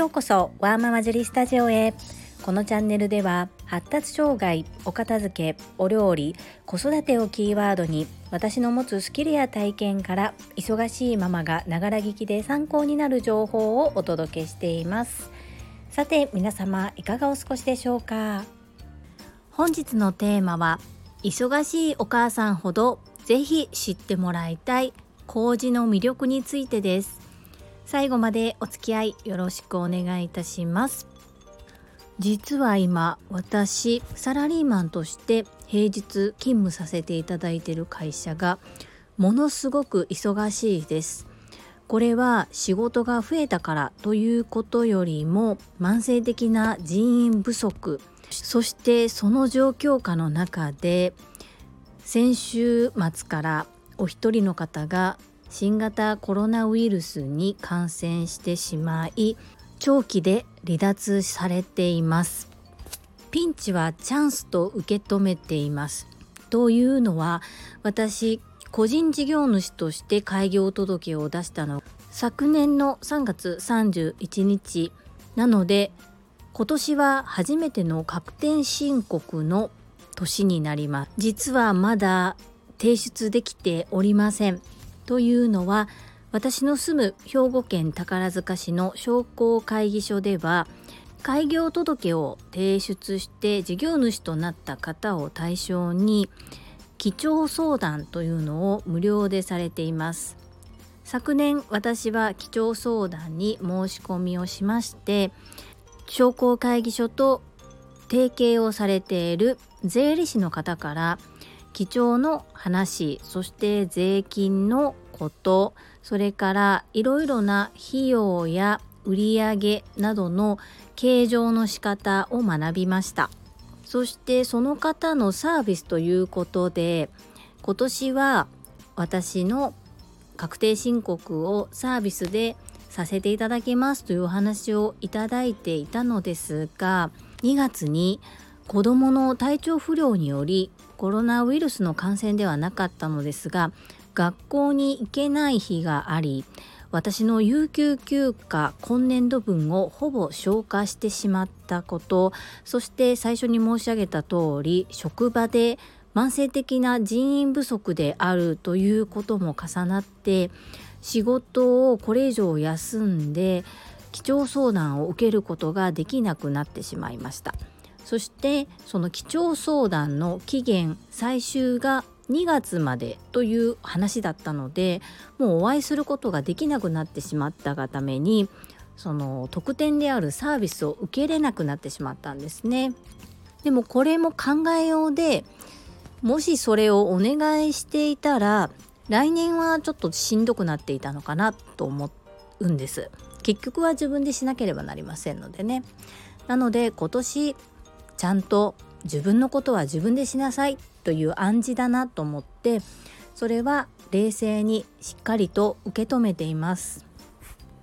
ようこそワーママジュリスタジオへ。このチャンネルでは発達障害お片付けお料理子育てをキーワードに私の持つスキルや体験から忙しいママがながら聞きで参考になる情報をお届けしています。さて皆様いかがお過ごしでしょうか？本日のテーマは忙しいお母さんほどぜひ知ってもらいたい麹の魅力についてです。最後までお付き合いよろしくお願いいたします。実は今私サラリーマンとして平日勤務させていただいている会社がものすごく忙しいです。これは仕事が増えたからということよりも慢性的な人員不足そしてその状況下の中で先週末からお一人の方が新型コロナウイルスに感染してしまい長期で離脱されています。ピンチはチャンスと受け止めています。というのは私個人事業主として開業届を出したの昨年の3月31日なので今年は初めての確定申告の年になります。実はまだ提出できておりません。というのは私の住む兵庫県宝塚市の商工会議所では開業届を提出して事業主となった方を対象に基調相談というのを無料でされています。昨年私は基調相談に申し込みをしまして商工会議所と提携をされている税理士の方から基調の話そして税金のことそれからいろいろな費用や売上などの計上の仕方を学びました。そしてその方のサービスということで今年は私の確定申告をサービスでさせていただきますというお話をいただいていたのですが2月に子どもの体調不良によりコロナウイルスの感染ではなかったのですが学校に行けない日があり私の有給休暇今年度分をほぼ消化してしまったことそして最初に申し上げた通り職場で慢性的な人員不足であるということも重なって仕事をこれ以上休んで基調相談を受けることができなくなってしまいました。そしてその基調相談の期限最終が2月までという話だったのでもうお会いすることができなくなってしまったがためにその特典であるサービスを受けれなくなってしまったんですね。でもこれも考えようでもしそれをお願いしていたら来年はちょっとしんどくなっていたのかなと思うんです。結局は自分でしなければなりませんのでね。なので今年ちゃんと自分のことは自分でしなさいという暗示だなと思ってそれは冷静にしっかりと受け止めています。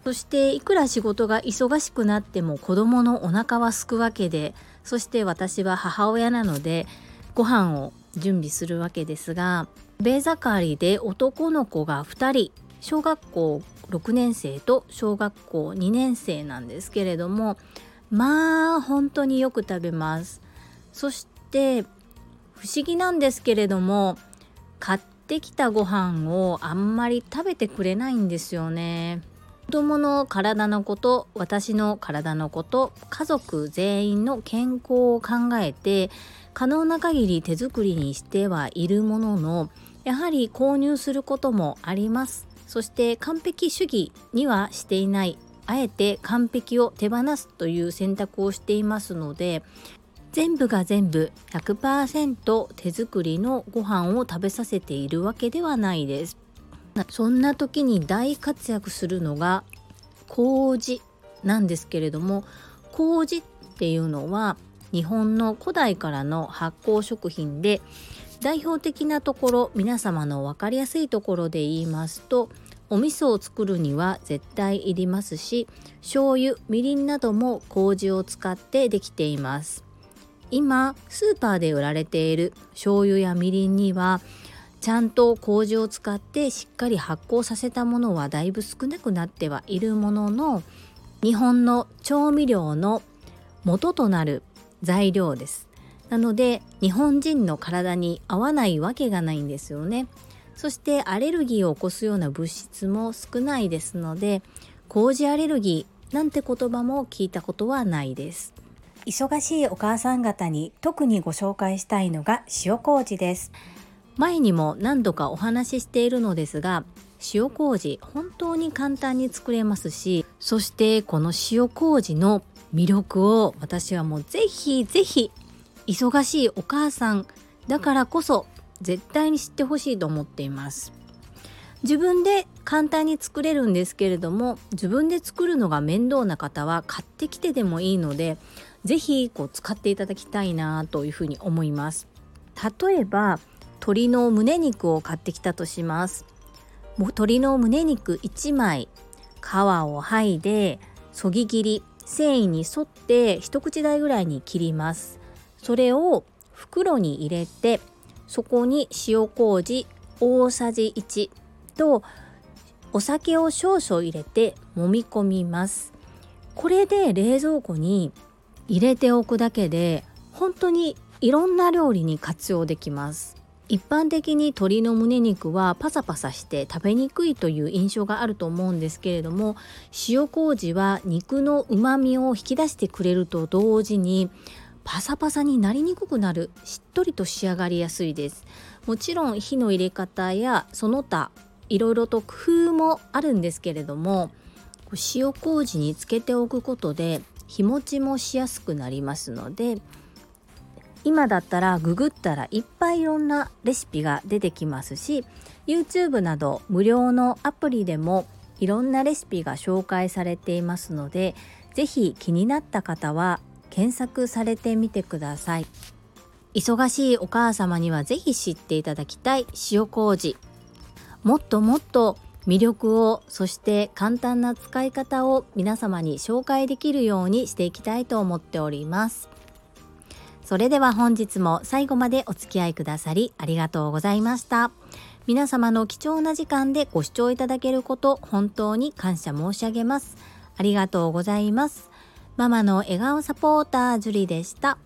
そしていくら仕事が忙しくなっても子供のお腹はすくわけでそして私は母親なのでご飯を準備するわけですがベ盛りで男の子が2人小学校6年生と小学校2年生なんですけれどもまあ本当によく食べます。そして不思議なんですけれども買ってきたご飯をあんまり食べてくれないんですよね。子供の体のこと私の体のこと家族全員の健康を考えて可能な限り手作りにしてはいるもののやはり購入することもあります。そして完璧主義にはしていない。あえて完璧を手放すという選択をしていますので全部が全部100%手作りのご飯を食べさせているわけではないです。そんな時に大活躍するのが麹なんですけれども麹っていうのは日本の古代からの発酵食品で代表的なところ皆様の分かりやすいところで言いますとお味噌を作るには絶対いりますし醤油みりんなども麹を使ってできています。今スーパーで売られている醤油やみりんにはちゃんと麹を使ってしっかり発酵させたものはだいぶ少なくなってはいるものの日本の調味料の元となる材料です。なので日本人の体に合わないわけがないんですよね。そしてアレルギーを起こすような物質も少ないですので麹アレルギーなんて言葉も聞いたことはないです。忙しいお母さん方に特にご紹介したいのが塩麹です。前にも何度かお話ししているのですが塩麹本当に簡単に作れますしそしてこの塩麹の魅力を私はもうぜひぜひ忙しいお母さんだからこそ絶対に知ってほしいと思っています。自分で簡単に作れるんですけれども自分で作るのが面倒な方は買ってきてでもいいので是非こう使っていただきたいなというふうに思います。例えば鶏の胸肉を買ってきたとします。鶏の胸肉1枚皮を剥いでそぎ切り繊維に沿って一口大ぐらいに切ります。それを袋に入れてそこに塩麹大さじ1とお酒を少々入れて揉み込みます。これで冷蔵庫に入れておくだけで本当にいろんな料理に活用できます。一般的に鶏の胸肉はパサパサして食べにくいという印象があると思うんですけれども塩麹は肉のうまみを引き出してくれると同時にパサパサになりにくくなるしっとりと仕上がりやすいです。もちろん火の入れ方やその他いろいろと工夫もあるんですけれども塩麹につけておくことで日持ちもしやすくなりますので今だったらググったらいっぱいいろんなレシピが出てきますし YouTube など無料のアプリでもいろんなレシピが紹介されていますので是非気になった方は検索されてみてください。忙しいお母様には是非知っていただきたい塩麹。もっともっと魅力をそして簡単な使い方を皆様に紹介できるようにしていきたいと思っております。それでは本日も最後までお付き合いくださりありがとうございました。皆様の貴重な時間でご視聴いただけること本当に感謝申し上げます。ありがとうございます。ママの笑顔サポータージュリでした。